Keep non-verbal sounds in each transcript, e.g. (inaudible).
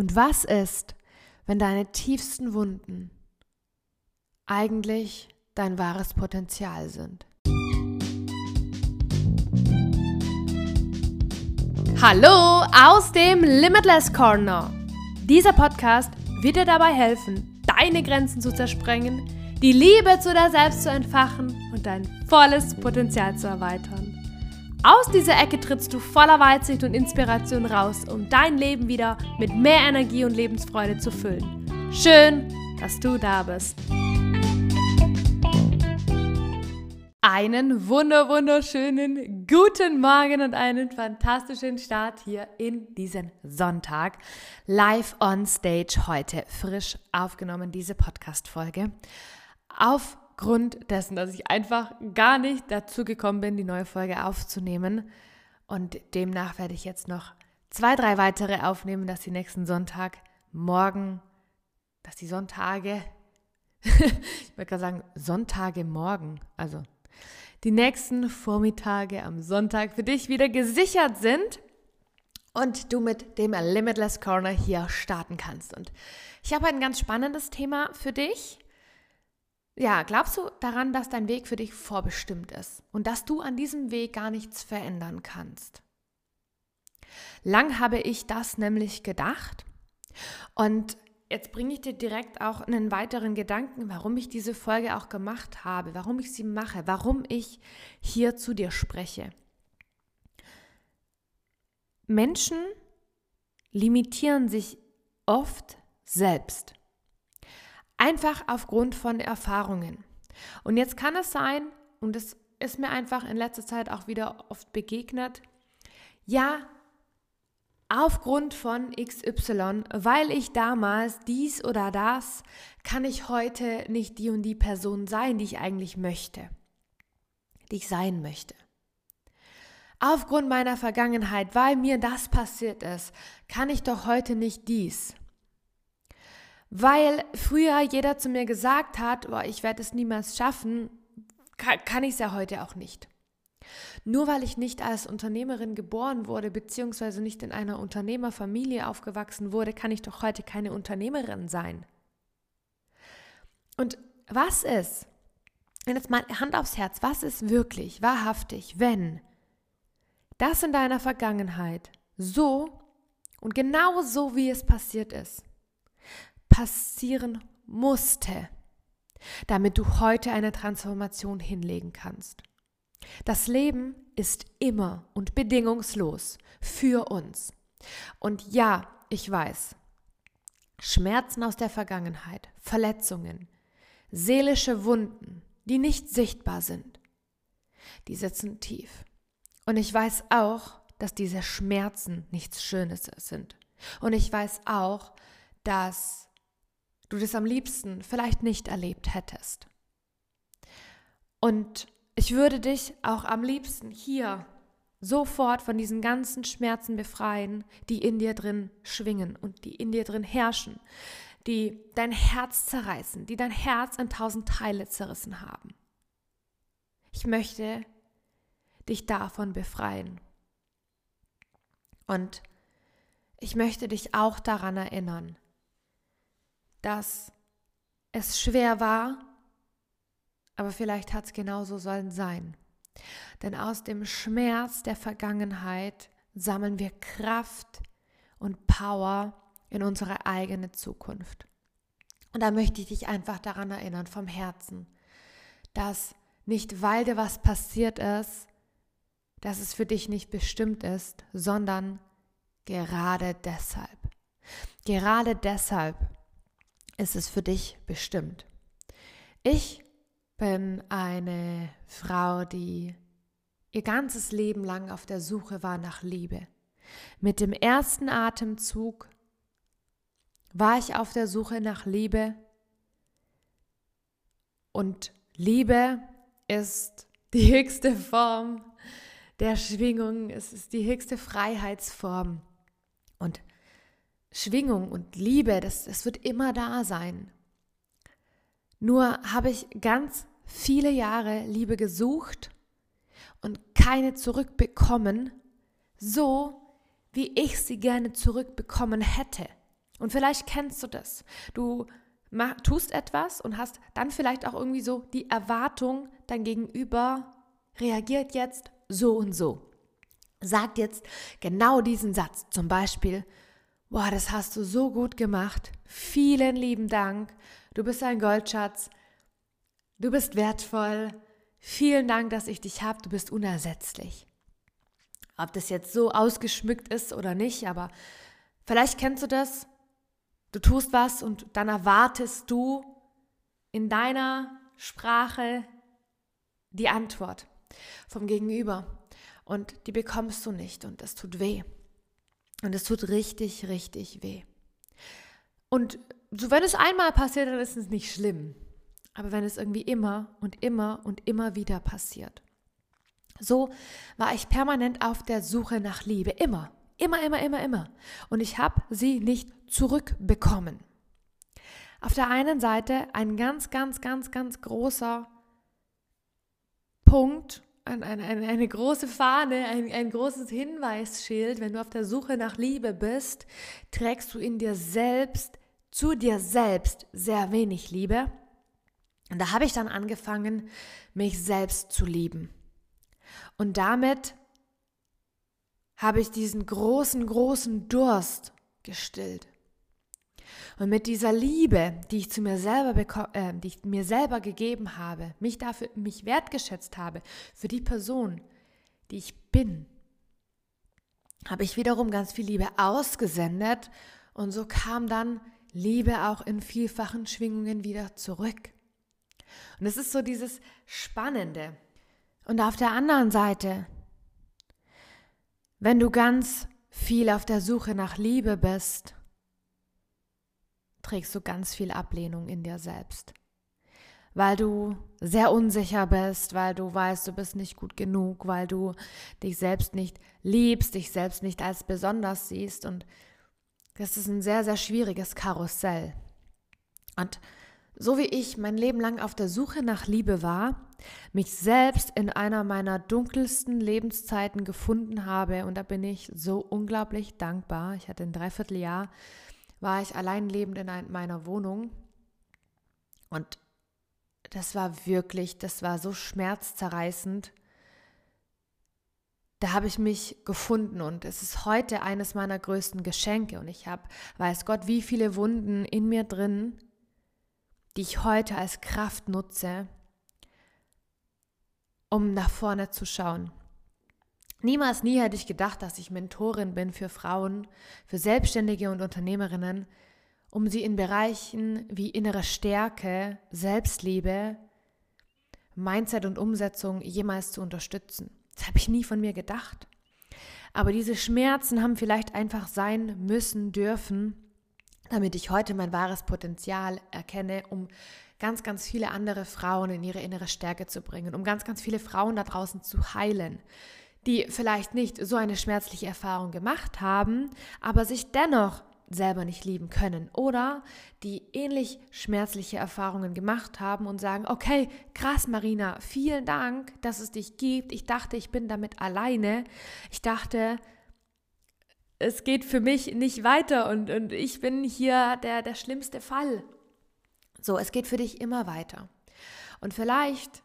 Und was ist, wenn deine tiefsten Wunden eigentlich dein wahres Potenzial sind? Hallo aus dem Limitless Corner. Dieser Podcast wird dir dabei helfen, deine Grenzen zu zersprengen, die Liebe zu dir selbst zu entfachen und dein volles Potenzial zu erweitern. Aus dieser Ecke trittst du voller Weitsicht und Inspiration raus, um dein Leben wieder mit mehr Energie und Lebensfreude zu füllen. Schön, dass du da bist. Einen wunder wunderschönen guten Morgen und einen fantastischen Start hier in diesen Sonntag. Live on Stage heute, frisch aufgenommen, diese Podcast-Folge. Aufgrund dessen, dass ich einfach gar nicht dazu gekommen bin, die neue Folge aufzunehmen. Und demnach werde ich jetzt noch zwei, drei weitere aufnehmen, dass die nächsten Sonntag, morgen, dass die Sonntage, (laughs) ich würde gerade sagen, Sonntage morgen, also die nächsten Vormittage am Sonntag für dich wieder gesichert sind und du mit dem Limitless Corner hier starten kannst. Und ich habe ein ganz spannendes Thema für dich. Ja, glaubst du daran, dass dein Weg für dich vorbestimmt ist und dass du an diesem Weg gar nichts verändern kannst? Lang habe ich das nämlich gedacht und jetzt bringe ich dir direkt auch einen weiteren Gedanken, warum ich diese Folge auch gemacht habe, warum ich sie mache, warum ich hier zu dir spreche. Menschen limitieren sich oft selbst. Einfach aufgrund von Erfahrungen. Und jetzt kann es sein, und es ist mir einfach in letzter Zeit auch wieder oft begegnet, ja, aufgrund von XY, weil ich damals dies oder das, kann ich heute nicht die und die Person sein, die ich eigentlich möchte, die ich sein möchte. Aufgrund meiner Vergangenheit, weil mir das passiert ist, kann ich doch heute nicht dies. Weil früher jeder zu mir gesagt hat, oh, ich werde es niemals schaffen, kann, kann ich es ja heute auch nicht. Nur weil ich nicht als Unternehmerin geboren wurde, beziehungsweise nicht in einer Unternehmerfamilie aufgewachsen wurde, kann ich doch heute keine Unternehmerin sein. Und was ist, wenn jetzt mal Hand aufs Herz, was ist wirklich, wahrhaftig, wenn das in deiner Vergangenheit so und genau so, wie es passiert ist, passieren musste, damit du heute eine Transformation hinlegen kannst? Das Leben ist immer und bedingungslos für uns. Und ja, ich weiß, Schmerzen aus der Vergangenheit, Verletzungen, seelische Wunden, die nicht sichtbar sind, die sitzen tief. Und ich weiß auch, dass diese Schmerzen nichts Schönes sind. Und ich weiß auch, dass du das am liebsten vielleicht nicht erlebt hättest. Und ich würde dich auch am liebsten hier sofort von diesen ganzen Schmerzen befreien, die in dir drin schwingen und die in dir drin herrschen, die dein Herz zerreißen, die dein Herz in tausend Teile zerrissen haben. Ich möchte dich davon befreien. Und ich möchte dich auch daran erinnern, dass es schwer war, aber vielleicht hat es genauso sollen sein. Denn aus dem Schmerz der Vergangenheit sammeln wir Kraft und Power in unsere eigene Zukunft. Und da möchte ich dich einfach daran erinnern, vom Herzen, dass nicht weil dir was passiert ist, dass es für dich nicht bestimmt ist, sondern gerade deshalb. Gerade deshalb ist es für dich bestimmt. Ich bin eine Frau, die ihr ganzes Leben lang auf der Suche war nach Liebe. Mit dem ersten Atemzug war ich auf der Suche nach Liebe und Liebe ist die höchste Form der Schwingung, es ist die höchste Freiheitsform. Und Schwingung und Liebe, das, das wird immer da sein. Nur habe ich ganz viele Jahre Liebe gesucht und keine zurückbekommen, so wie ich sie gerne zurückbekommen hätte. Und vielleicht kennst du das. Du tust etwas und hast dann vielleicht auch irgendwie so die Erwartung, dein Gegenüber reagiert jetzt so und so. Sagt jetzt genau diesen Satz. Zum Beispiel, boah, das hast du so gut gemacht. Vielen lieben Dank. Du bist ein Goldschatz. Du bist wertvoll. Vielen Dank, dass ich dich habe. Du bist unersetzlich. Ob das jetzt so ausgeschmückt ist oder nicht, aber vielleicht kennst du das. Du tust was und dann erwartest du in deiner Sprache die Antwort vom Gegenüber. Und die bekommst du nicht und das tut weh. Und es tut richtig, richtig weh. Und so, wenn es einmal passiert, dann ist es nicht schlimm. Aber wenn es irgendwie immer und immer und immer wieder passiert. So war ich permanent auf der Suche nach Liebe. Immer, immer, immer, immer, immer. Und ich habe sie nicht zurückbekommen. Auf der einen Seite ein ganz, ganz, ganz, ganz großer Punkt, eine, eine, eine große Fahne, ein, ein großes Hinweisschild. Wenn du auf der Suche nach Liebe bist, trägst du in dir selbst, zu dir selbst sehr wenig Liebe. Und da habe ich dann angefangen, mich selbst zu lieben. Und damit habe ich diesen großen, großen Durst gestillt. Und mit dieser Liebe, die ich zu mir selber äh, die ich mir selber gegeben habe, mich dafür mich wertgeschätzt habe für die Person, die ich bin, habe ich wiederum ganz viel Liebe ausgesendet und so kam dann Liebe auch in vielfachen Schwingungen wieder zurück. Und es ist so dieses Spannende. Und auf der anderen Seite, wenn du ganz viel auf der Suche nach Liebe bist, trägst du ganz viel Ablehnung in dir selbst. Weil du sehr unsicher bist, weil du weißt, du bist nicht gut genug, weil du dich selbst nicht liebst, dich selbst nicht als besonders siehst. Und das ist ein sehr, sehr schwieriges Karussell. Und so wie ich mein Leben lang auf der Suche nach Liebe war, mich selbst in einer meiner dunkelsten Lebenszeiten gefunden habe und da bin ich so unglaublich dankbar. Ich hatte ein Dreivierteljahr war ich allein lebend in meiner Wohnung. Und das war wirklich, das war so schmerzzerreißend. Da habe ich mich gefunden und es ist heute eines meiner größten Geschenke. Und ich habe, weiß Gott, wie viele Wunden in mir drin, die ich heute als Kraft nutze, um nach vorne zu schauen. Niemals nie hätte ich gedacht, dass ich Mentorin bin für Frauen, für Selbstständige und Unternehmerinnen, um sie in Bereichen wie innere Stärke, Selbstliebe, Mindset und Umsetzung jemals zu unterstützen. Das habe ich nie von mir gedacht. Aber diese Schmerzen haben vielleicht einfach sein müssen, dürfen, damit ich heute mein wahres Potenzial erkenne, um ganz, ganz viele andere Frauen in ihre innere Stärke zu bringen, um ganz, ganz viele Frauen da draußen zu heilen, die vielleicht nicht so eine schmerzliche Erfahrung gemacht haben, aber sich dennoch selber nicht lieben können oder die ähnlich schmerzliche Erfahrungen gemacht haben und sagen, okay, krass Marina, vielen Dank, dass es dich gibt. Ich dachte, ich bin damit alleine. Ich dachte, es geht für mich nicht weiter und, und ich bin hier der, der schlimmste Fall. So, es geht für dich immer weiter. Und vielleicht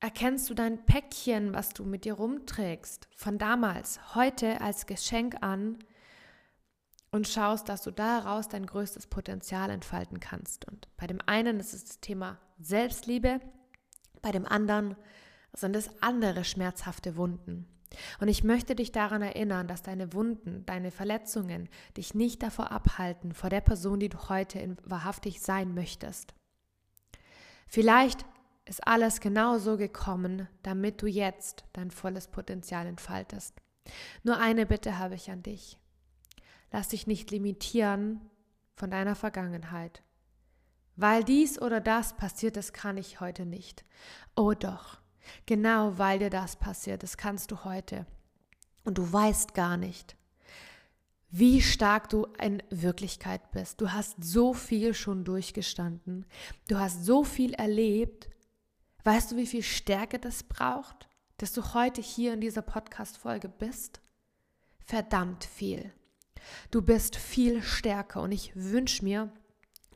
erkennst du dein Päckchen, was du mit dir rumträgst, von damals, heute als Geschenk an und schaust, dass du daraus dein größtes Potenzial entfalten kannst. Und bei dem einen ist es das Thema Selbstliebe, bei dem anderen sind es andere schmerzhafte Wunden. Und ich möchte dich daran erinnern, dass deine Wunden, deine Verletzungen dich nicht davor abhalten, vor der Person, die du heute wahrhaftig sein möchtest. Vielleicht ist alles genau so gekommen, damit du jetzt dein volles Potenzial entfaltest. Nur eine Bitte habe ich an dich. Lass dich nicht limitieren von deiner Vergangenheit. Weil dies oder das passiert das kann ich heute nicht. Oh doch, genau weil dir das passiert, das kannst du heute. Und du weißt gar nicht, wie stark du in Wirklichkeit bist. Du hast so viel schon durchgestanden. Du hast so viel erlebt Weißt du, wie viel Stärke das braucht, dass du heute hier in dieser Podcast-Folge bist? Verdammt viel. Du bist viel stärker und ich wünsche mir,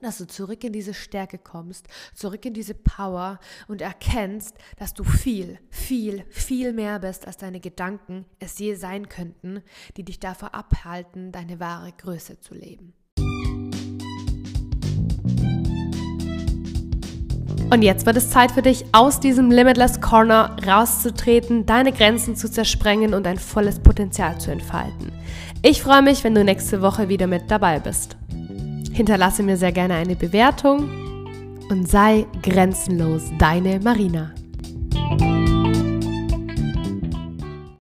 dass du zurück in diese Stärke kommst, zurück in diese Power und erkennst, dass du viel, viel, viel mehr bist, als deine Gedanken es je sein könnten, die dich davor abhalten, deine wahre Größe zu leben. Und jetzt wird es Zeit für dich, aus diesem Limitless Corner rauszutreten, deine Grenzen zu zersprengen und dein volles Potenzial zu entfalten. Ich freue mich, wenn du nächste Woche wieder mit dabei bist. Hinterlasse mir sehr gerne eine Bewertung und sei grenzenlos deine Marina.